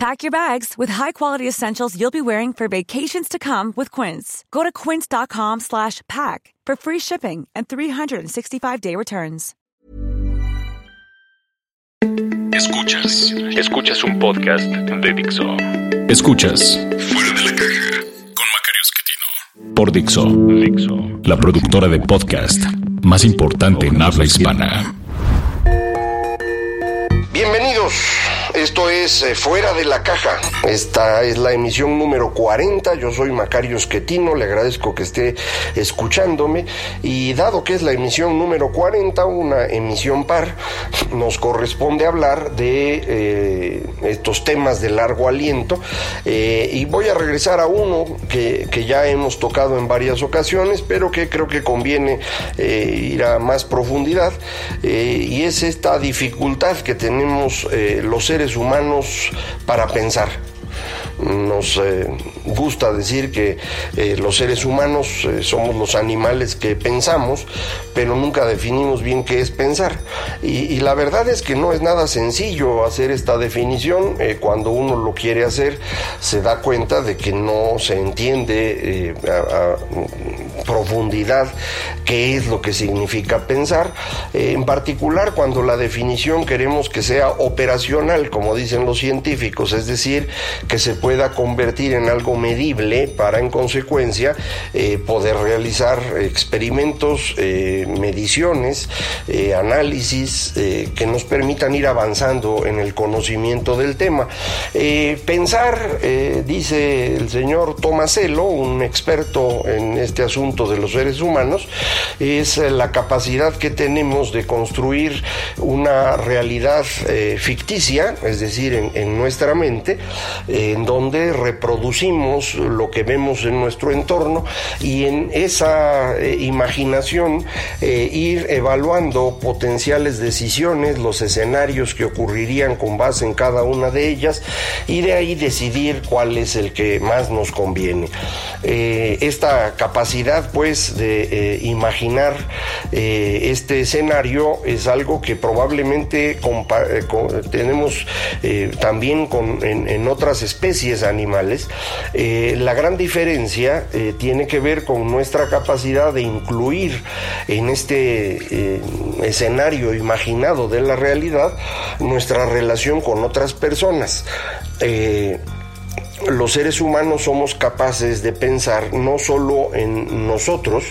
Pack your bags with high-quality essentials you'll be wearing for vacations to come with Quince. Go to quince.com slash pack for free shipping and 365-day returns. Escuchas, escuchas un podcast de Dixo. Escuchas Fuera de la caja con Macario Esquetino. Por Dixo, Dixo, la productora de podcast más importante en habla hispana. Bienvenidos. Esto es eh, Fuera de la Caja. Esta es la emisión número 40. Yo soy Macario Esquetino. Le agradezco que esté escuchándome. Y dado que es la emisión número 40, una emisión par, nos corresponde hablar de eh, estos temas de largo aliento. Eh, y voy a regresar a uno que, que, ya hemos tocado en varias ocasiones, pero que creo que conviene ir a más profundidad. y es esta dificultad que tenemos los seres humanos para pensar. Nos eh, gusta decir que eh, los seres humanos eh, somos los animales que pensamos, pero nunca definimos bien qué es pensar. Y, la verdad es que no es nada sencillo hacer esta definición. cuando uno lo quiere hacer, se da cuenta de que no se entiende profundidad qué es lo que significa pensar. en particular, cuando la definición queremos que sea operacional, como dicen los científicos, es decir, que se pueda convertir en algo medible para en consecuencia eh, poder realizar experimentos, eh, mediciones, eh, análisis que nos permitan ir avanzando en el conocimiento del tema. pensar, dice el señor Tomasello, un experto en este asunto de los seres humanos, es la capacidad que tenemos de construir una realidad ficticia, es decir, en, nuestra mente, en donde reproducimos lo que vemos en nuestro entorno y en esa eh, imaginación eh, ir evaluando potenciales decisiones, los escenarios que ocurrirían con base en cada una de ellas y de ahí decidir cuál es el que más nos conviene. Eh, esta capacidad pues de imaginar este escenario es algo que probablemente tenemos también con, en, otras especies animales, eh, la gran diferencia eh, tiene que ver con nuestra capacidad de incluir en este eh, escenario imaginado de la realidad nuestra relación con otras personas los seres humanos somos capaces de pensar no solo en nosotros,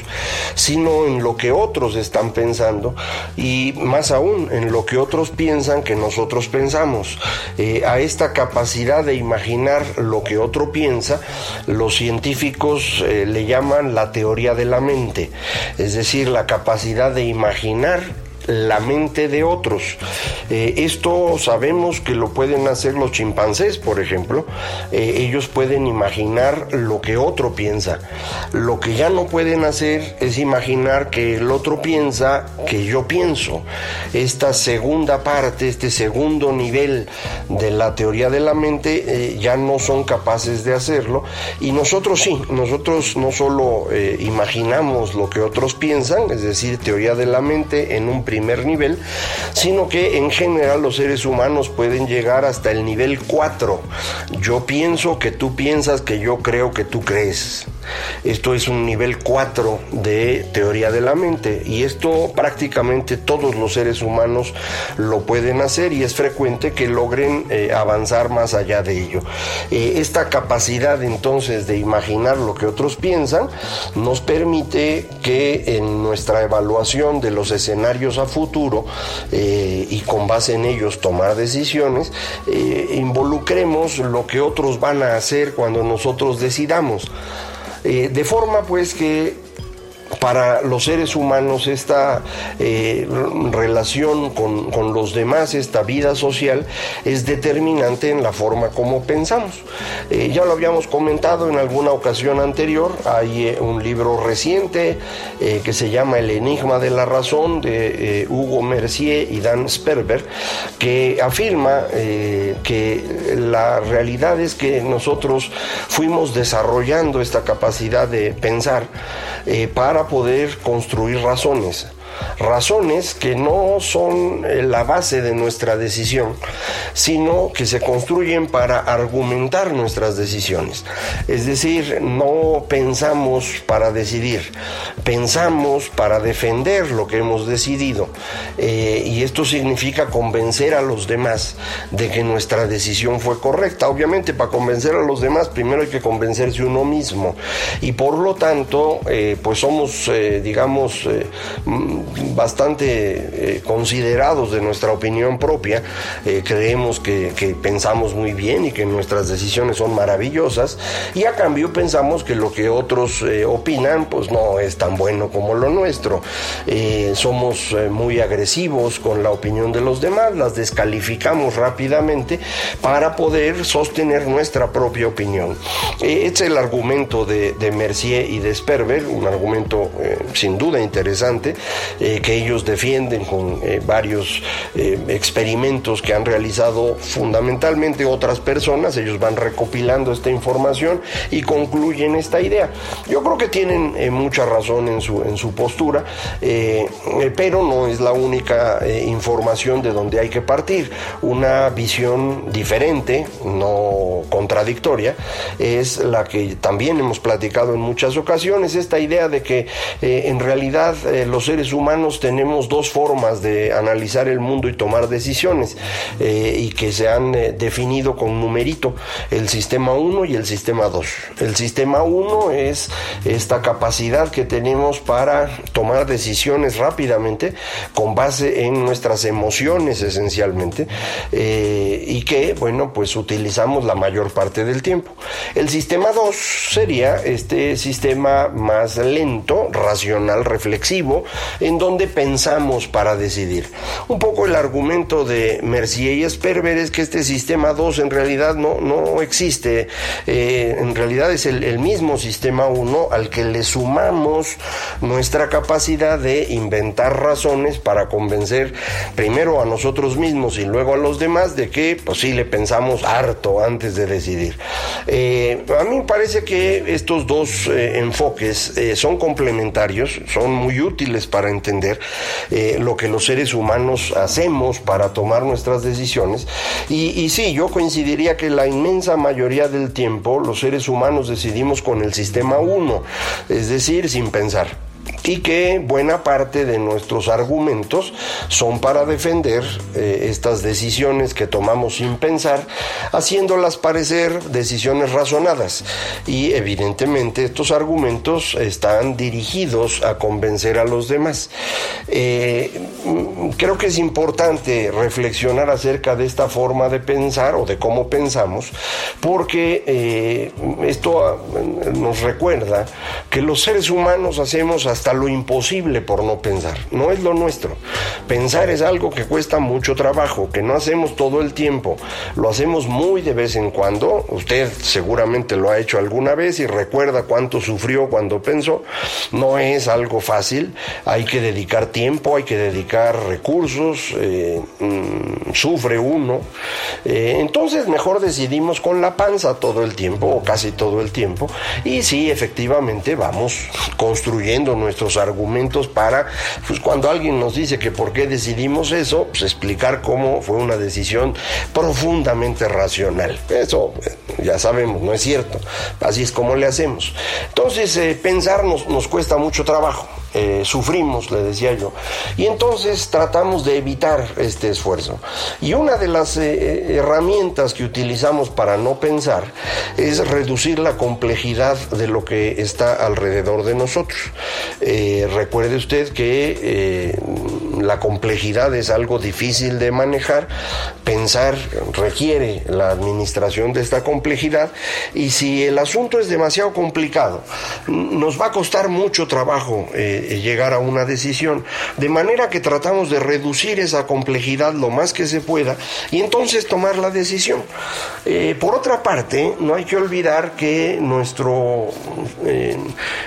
sino en lo que otros están pensando y más aún en lo que otros piensan que nosotros pensamos. Eh, a esta capacidad de imaginar lo que otro piensa, los científicos eh, le llaman la teoría de la mente, es decir, la capacidad de imaginar la mente de otros. Eh, esto sabemos que lo pueden hacer los chimpancés, por ejemplo. Eh, ellos pueden imaginar lo que otro piensa. Lo que ya no pueden hacer es imaginar que el otro piensa que yo pienso. Esta segunda parte, este segundo nivel de la teoría de la mente, eh, ya no son capaces de hacerlo. Y nosotros sí, nosotros no solo imaginamos lo que otros piensan, es decir, teoría de la mente en un primer nivel, sino que en general los seres humanos pueden llegar hasta el nivel 4. Yo pienso que tú piensas que yo creo que tú crees. Esto es un nivel 4 de teoría de la mente y esto prácticamente todos los seres humanos lo pueden hacer y es frecuente que logren eh, avanzar más allá de ello. Eh, esta capacidad entonces de imaginar lo que otros piensan nos permite que en nuestra evaluación de los escenarios a futuro eh, y con base en ellos tomar decisiones, involucremos lo que otros van a hacer cuando nosotros decidamos. Eh, de forma pues que para los seres humanos esta eh, relación con, con, los demás, esta vida social, es determinante en la forma como pensamos. Eh, ya lo habíamos comentado en alguna ocasión anterior, hay eh, un libro reciente que se llama El Enigma de la Razón de Hugo Mercier y Dan Sperber, que afirma que la realidad es que nosotros fuimos desarrollando esta capacidad de pensar para poder construir razones razones que no son eh, la base de nuestra decisión, sino que se construyen para argumentar nuestras decisiones. Es decir, no pensamos para decidir, pensamos para defender lo que hemos decidido. Eh, y esto significa convencer a los demás de que nuestra decisión fue correcta. Obviamente, para convencer a los demás, primero hay que convencerse uno mismo. Y por lo tanto, eh, pues somos, digamos, bastante eh, considerados de nuestra opinión propia, eh, creemos que, pensamos muy bien y que nuestras decisiones son maravillosas y a cambio pensamos que lo que otros eh, opinan pues no es tan bueno como lo nuestro. somos muy agresivos con la opinión de los demás, las descalificamos rápidamente para poder sostener nuestra propia opinión. este es el argumento de, de, Mercier y de Sperber, un argumento sin duda interesante que ellos defienden con eh, varios eh, experimentos que han realizado fundamentalmente otras personas. Ellos van recopilando esta información y concluyen esta idea. Yo creo que tienen eh, mucha razón en su, en su postura, pero no es la única información de donde hay que partir. Una visión diferente, no contradictoria, es la que también hemos platicado en muchas ocasiones, esta idea de que en realidad los seres humanos tenemos dos formas de analizar el mundo y tomar decisiones eh, y que se han eh, definido con numerito, el sistema 1 y el sistema 2. El sistema 1 es esta capacidad que tenemos para tomar decisiones rápidamente con base en nuestras emociones esencialmente eh, y que, bueno, pues utilizamos la mayor parte del tiempo. El sistema 2 sería este sistema más lento, racional, reflexivo, en donde pensamos para decidir. Un poco el argumento de Mercier y Sperber es que este sistema 2 en realidad no, no existe, eh, en realidad es el, mismo sistema 1 al que le sumamos nuestra capacidad de inventar razones para convencer primero a nosotros mismos y luego a los demás de que pues sí le pensamos harto antes de decidir. Eh, a mí me parece que estos dos eh, enfoques son complementarios, son muy útiles para entender eh, lo que los seres humanos hacemos para tomar nuestras decisiones. Y, y sí, yo coincidiría que la inmensa mayoría del tiempo los seres humanos decidimos con el sistema 1, es decir, sin pensar pensar y que buena parte de nuestros argumentos son para defender eh, estas decisiones que tomamos sin pensar, haciéndolas parecer decisiones razonadas. Y evidentemente estos argumentos están dirigidos a convencer a los demás. Eh, creo que es importante reflexionar acerca de esta forma de pensar o de cómo pensamos, porque eh, esto nos recuerda que los seres humanos hacemos hasta lo imposible por no pensar. No es lo nuestro. Pensar es algo que cuesta mucho trabajo, que no hacemos todo el tiempo. Lo hacemos muy de vez en cuando. Usted seguramente lo ha hecho alguna vez y recuerda cuánto sufrió cuando pensó. No es algo fácil. Hay que dedicar tiempo, hay que dedicar recursos. Eh, mm, sufre uno. Eh, entonces mejor decidimos con la panza todo el tiempo o casi todo el tiempo. Y sí, efectivamente vamos construyendo nuestro argumentos para, pues cuando alguien nos dice que por qué decidimos eso, pues explicar cómo fue una decisión profundamente racional. Eso eh, ya sabemos, no es cierto. Así es como le hacemos. Entonces, eh, pensar nos, nos cuesta mucho trabajo. Eh, sufrimos, le decía yo. Y entonces tratamos de evitar este esfuerzo. Y una de las eh, herramientas que utilizamos para no pensar es reducir la complejidad de lo que está alrededor de nosotros. Eh, recuerde usted que la complejidad es algo difícil de manejar, pensar requiere la administración de esta complejidad y si el asunto es demasiado complicado, nos va a costar mucho trabajo eh, llegar a una decisión, de manera que tratamos de reducir esa complejidad lo más que se pueda y entonces tomar la decisión. Eh, por otra parte, no hay que olvidar que nuestro eh,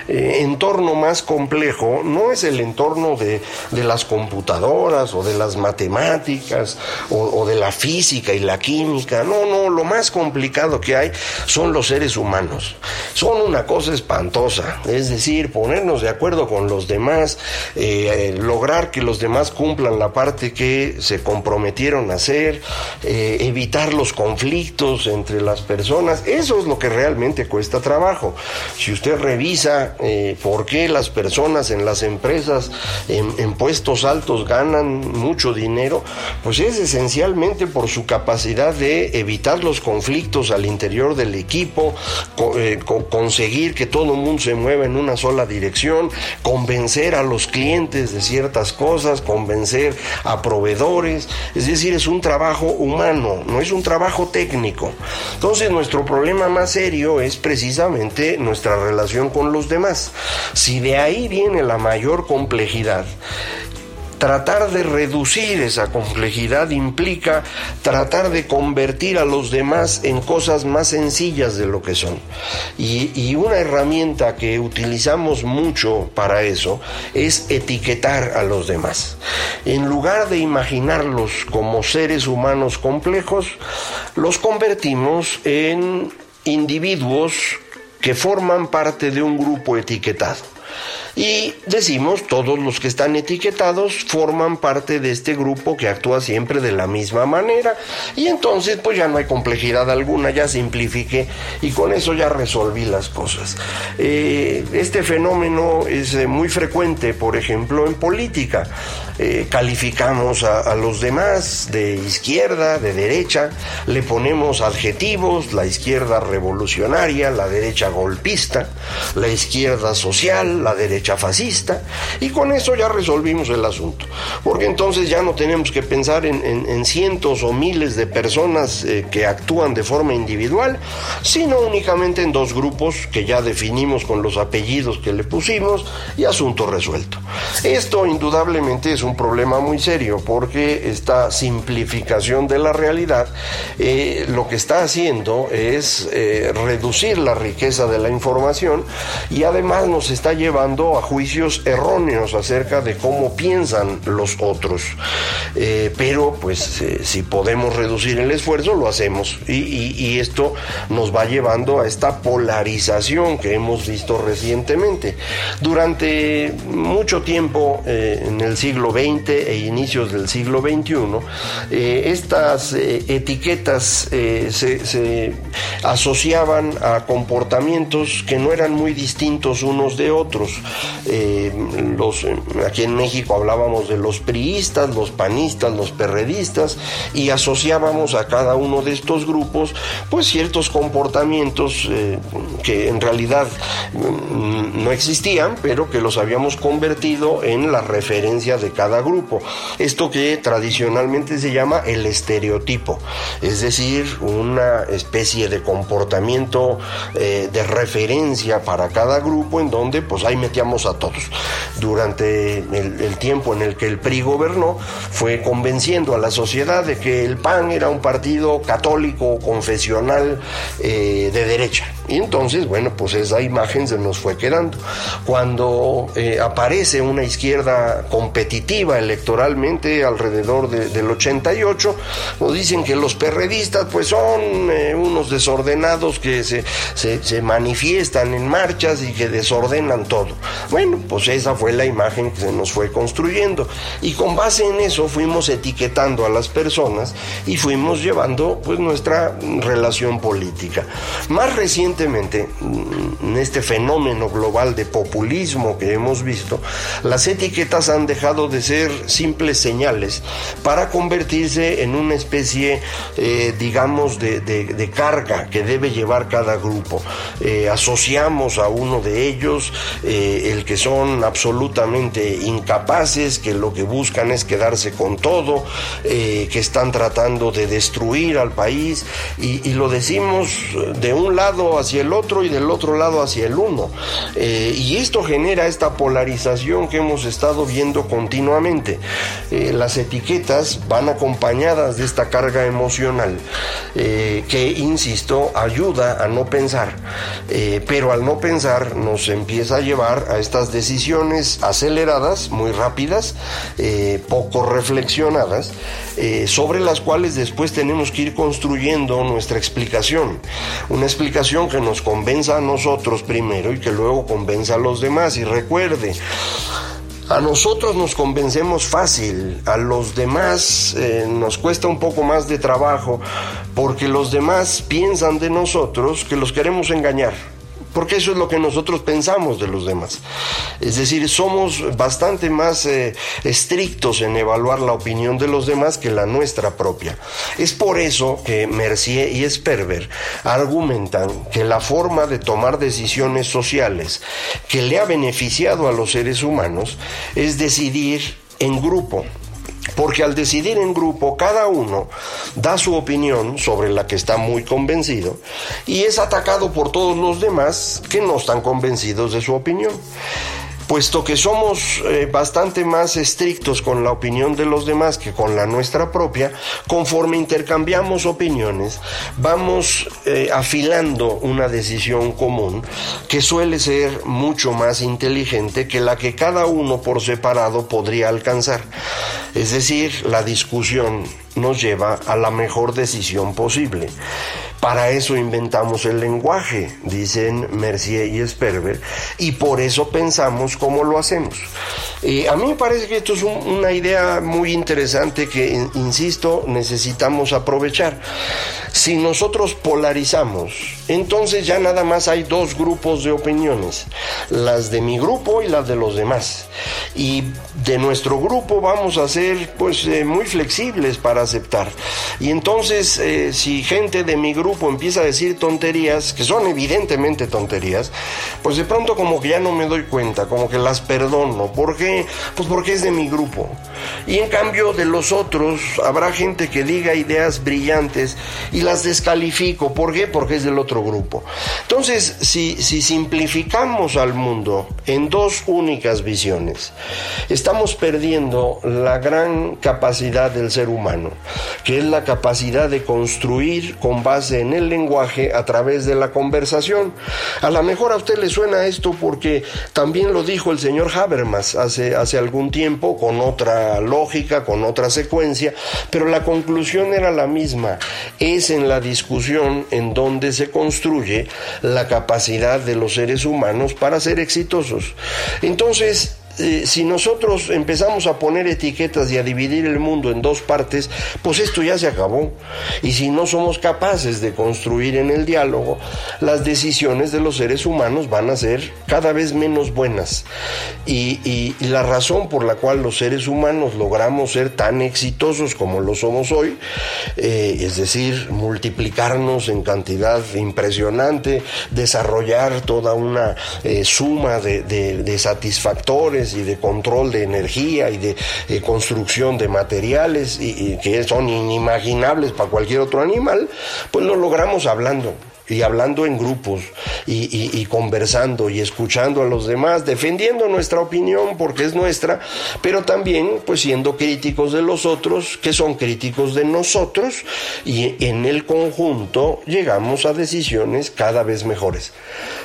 entorno más complejo no es el entorno de, las computadoras o de las matemáticas o, de la física y la química. No, no, lo más complicado que hay son los seres humanos. Son una cosa espantosa. Es decir, ponernos de acuerdo con los demás, eh, lograr que los demás cumplan la parte que se comprometieron a hacer, eh, evitar los conflictos entre las personas. Eso es lo que realmente cuesta trabajo. Si usted revisa eh, por qué las personas en las empresas en, puestos altos ganan mucho dinero, pues es esencialmente por su capacidad de evitar los conflictos al interior del equipo, eh, conseguir que todo el mundo se mueva en una sola dirección, convencer a los clientes de ciertas cosas, convencer a proveedores, es decir, es un trabajo humano, no es un trabajo técnico. Entonces nuestro problema más serio es precisamente nuestra relación con los demás. Si de ahí viene la mayor complejidad, Tratar de reducir esa complejidad implica tratar de convertir a los demás en cosas más sencillas de lo que son. Y, una herramienta que utilizamos mucho para eso es etiquetar a los demás. En lugar de imaginarlos como seres humanos complejos, los convertimos en individuos que forman parte de un grupo etiquetado. Y decimos, todos los que están etiquetados forman parte de este grupo que actúa siempre de la misma manera. Y entonces pues ya no hay complejidad alguna, ya simplifiqué y con eso ya resolví las cosas. Eh, este fenómeno es eh, muy frecuente, por ejemplo, en política. Eh, calificamos a, los demás de izquierda, de derecha, le ponemos adjetivos, la izquierda revolucionaria, la derecha golpista, la izquierda social, la derecha fascista, y con eso ya resolvimos el asunto, porque entonces ya no tenemos que pensar en, cientos o miles de personas eh, que actúan de forma individual, sino únicamente en dos grupos que ya definimos con los apellidos que le pusimos y asunto resuelto. Esto indudablemente es un problema muy serio porque esta simplificación de la realidad eh, lo que está haciendo es eh, reducir la riqueza de la información y además nos está llevando a juicios erróneos acerca de cómo piensan los otros. Eh, pero pues si podemos reducir el esfuerzo lo hacemos y, y esto nos va llevando a esta polarización que hemos visto recientemente. Durante mucho tiempo en el siglo XX, e inicios del siglo XXI, eh, estas eh, etiquetas eh, se, asociaban a comportamientos que no eran muy distintos unos de otros. los, aquí en México hablábamos de los priistas, los panistas, los perredistas y asociábamos a cada uno de estos grupos pues ciertos comportamientos que en realidad mm, no existían, pero que los habíamos convertido en la referencia de cada grupo. Esto que tradicionalmente se llama el estereotipo, es decir, una especie de comportamiento eh, de referencia para cada grupo en donde pues ahí metíamos a todos. Durante el, tiempo en el que el PRI gobernó, fue convenciendo a la sociedad de que el PAN era un partido católico, confesional, eh, de derecha. Y entonces, bueno, pues esa imagen se nos fue quedando. Cuando eh, aparece una izquierda competitiva electoralmente alrededor del 88, nos dicen que los perredistas pues son eh, unos desordenados que se, se, manifiestan en marchas y que desordenan todo. Bueno, pues esa fue la imagen que se nos fue construyendo. Y con base en eso fuimos etiquetando a las personas y fuimos llevando pues nuestra relación política. Más reciente en este fenómeno global de populismo que hemos visto, las etiquetas han dejado de ser simples señales para convertirse en una especie, eh, digamos, de, carga que debe llevar cada grupo. Eh, asociamos a uno de ellos, eh, el que son absolutamente incapaces, que lo que buscan es quedarse con todo, que están tratando de destruir al país, y, y lo decimos de un lado hacia el otro y del otro lado hacia el uno. Eh, y esto genera esta polarización que hemos estado viendo continuamente. Eh, las etiquetas van acompañadas de esta carga emocional eh, que, insisto, ayuda a no pensar. pero al no pensar nos empieza a llevar a estas decisiones aceleradas, muy rápidas, poco reflexionadas, sobre las cuales después tenemos que ir construyendo nuestra explicación. Una explicación que nos convenza a nosotros primero y que luego convenza a los demás. Y recuerde, a nosotros nos convencemos fácil, a los demás eh, nos cuesta un poco más de trabajo porque los demás piensan de nosotros que los queremos engañar porque eso es lo que nosotros pensamos de los demás. Es decir, somos bastante más eh, estrictos en evaluar la opinión de los demás que la nuestra propia. Es por eso que Mercier y Sperber argumentan que la forma de tomar decisiones sociales que le ha beneficiado a los seres humanos es decidir en grupo porque al decidir en grupo cada uno da su opinión sobre la que está muy convencido y es atacado por todos los demás que no están convencidos de su opinión puesto que somos eh, bastante más estrictos con la opinión de los demás que con la nuestra propia, conforme intercambiamos opiniones, vamos eh, afilando una decisión común que suele ser mucho más inteligente que la que cada uno por separado podría alcanzar. Es decir, la discusión nos lleva a la mejor decisión posible. Para eso inventamos el lenguaje, dicen Mercier y Sperber, y por eso pensamos cómo lo hacemos. Eh, a mí me parece que esto es una idea muy interesante que, insisto, necesitamos aprovechar. Si nosotros polarizamos, entonces ya nada más hay dos grupos de opiniones, las de mi grupo y las de los demás. Y de nuestro grupo vamos a ser pues eh, muy flexibles para aceptar. Y entonces eh, si gente de mi grupo empieza a decir tonterías, que son evidentemente tonterías, pues de pronto como que ya no me doy cuenta, como que las perdono. ¿Por qué? Pues porque es de mi grupo. Y en cambio de los otros habrá gente que diga ideas brillantes y las descalifico. ¿Por qué? Porque es del otro grupo. Entonces, si, si simplificamos al mundo en dos únicas visiones, estamos perdiendo la gran capacidad del ser humano, que es la capacidad de construir con base en el lenguaje a través de la conversación. A lo mejor a usted le suena esto porque también lo dijo el señor Habermas hace, hace algún tiempo con otra lógica, con otra secuencia, pero la conclusión era la misma. Es en la discusión en donde se construye la capacidad de los seres humanos para ser exitosos. Entonces, eh, si nosotros empezamos a poner etiquetas y a dividir el mundo en dos partes, pues esto ya se acabó. Y si no somos capaces de construir en el diálogo, las decisiones de los seres humanos van a ser cada vez menos buenas. Y, la razón por la cual los seres humanos logramos ser tan exitosos como lo somos hoy, eh, es decir, multiplicarnos en cantidad impresionante, desarrollar toda una eh, suma de satisfactores, y de control de energía y de, construcción de materiales y, que son inimaginables para cualquier otro animal, pues lo logramos hablando y hablando en grupos y, conversando y escuchando a los demás, defendiendo nuestra opinión porque es nuestra, pero también pues siendo críticos de los otros que son críticos de nosotros y en el conjunto llegamos a decisiones cada vez mejores.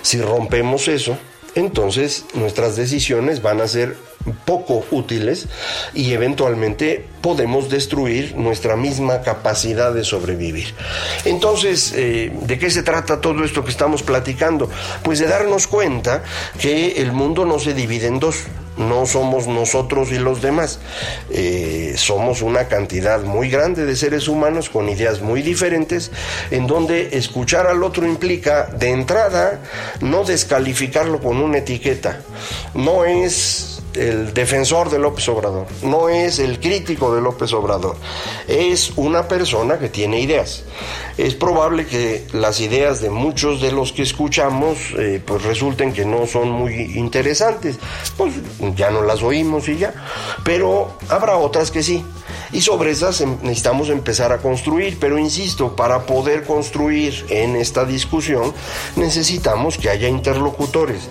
Si rompemos eso, entonces nuestras decisiones van a ser poco útiles y eventualmente podemos destruir nuestra misma capacidad de sobrevivir. Entonces, eh, ¿de qué se trata todo esto que estamos platicando? Pues de darnos cuenta que el mundo no se divide en dos no somos nosotros y los demás. Eh, somos una cantidad muy grande de seres humanos con ideas muy diferentes, en donde escuchar al otro implica, de entrada, no descalificarlo con una etiqueta. No es el defensor de López Obrador, no es el crítico de López Obrador, es una persona que tiene ideas. Es probable que las ideas de muchos de los que escuchamos eh, pues resulten que no son muy interesantes, pues ya no las oímos y ya, pero habrá otras que sí. Y sobre esas em, necesitamos empezar a construir, pero insisto, para poder construir en esta discusión necesitamos que haya interlocutores.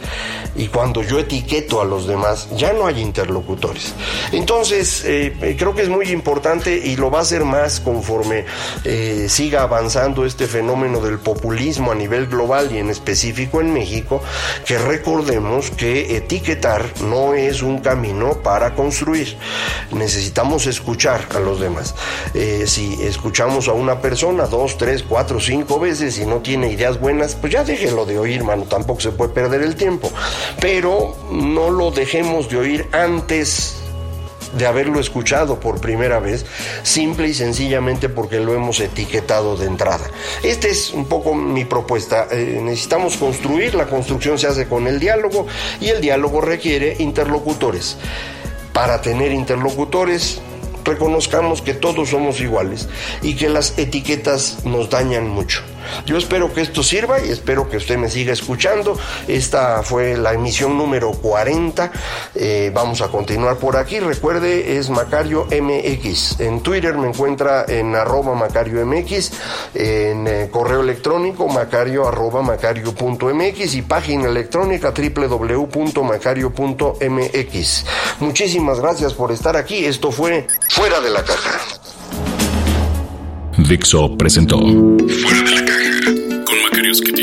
Y cuando yo etiqueto a los demás ya no hay interlocutores. Entonces, eh, eh, creo que es muy importante y lo va a ser más conforme eh, siga avanzando este fenómeno del populismo a nivel global y en específico en México, que recordemos que etiquetar no es un camino para construir. Necesitamos escuchar a los demás. Si escuchamos a una persona dos, tres, cuatro, cinco veces y no tiene ideas buenas, pues ya déjelo de oír, mano, tampoco se puede perder el tiempo. Pero no lo dejemos de oír antes de haberlo escuchado por primera vez, simple y sencillamente porque lo hemos etiquetado de entrada. Esta es un poco mi propuesta. Eh, necesitamos construir, la construcción se hace con el diálogo y el diálogo requiere interlocutores. Para tener interlocutores reconozcamos que todos somos iguales y que las etiquetas nos dañan mucho. Yo espero que esto sirva y espero que usted me siga escuchando. Esta fue la emisión número 40. Eh, vamos a continuar por aquí. Recuerde, es Macario MX. En Twitter me encuentra en arroba Macario MX, en eh, correo electrónico macario arroba macario.mx y página electrónica www.macario.mx. Muchísimas gracias por estar aquí. Esto fue Fuera de la Caja. Dixo presentó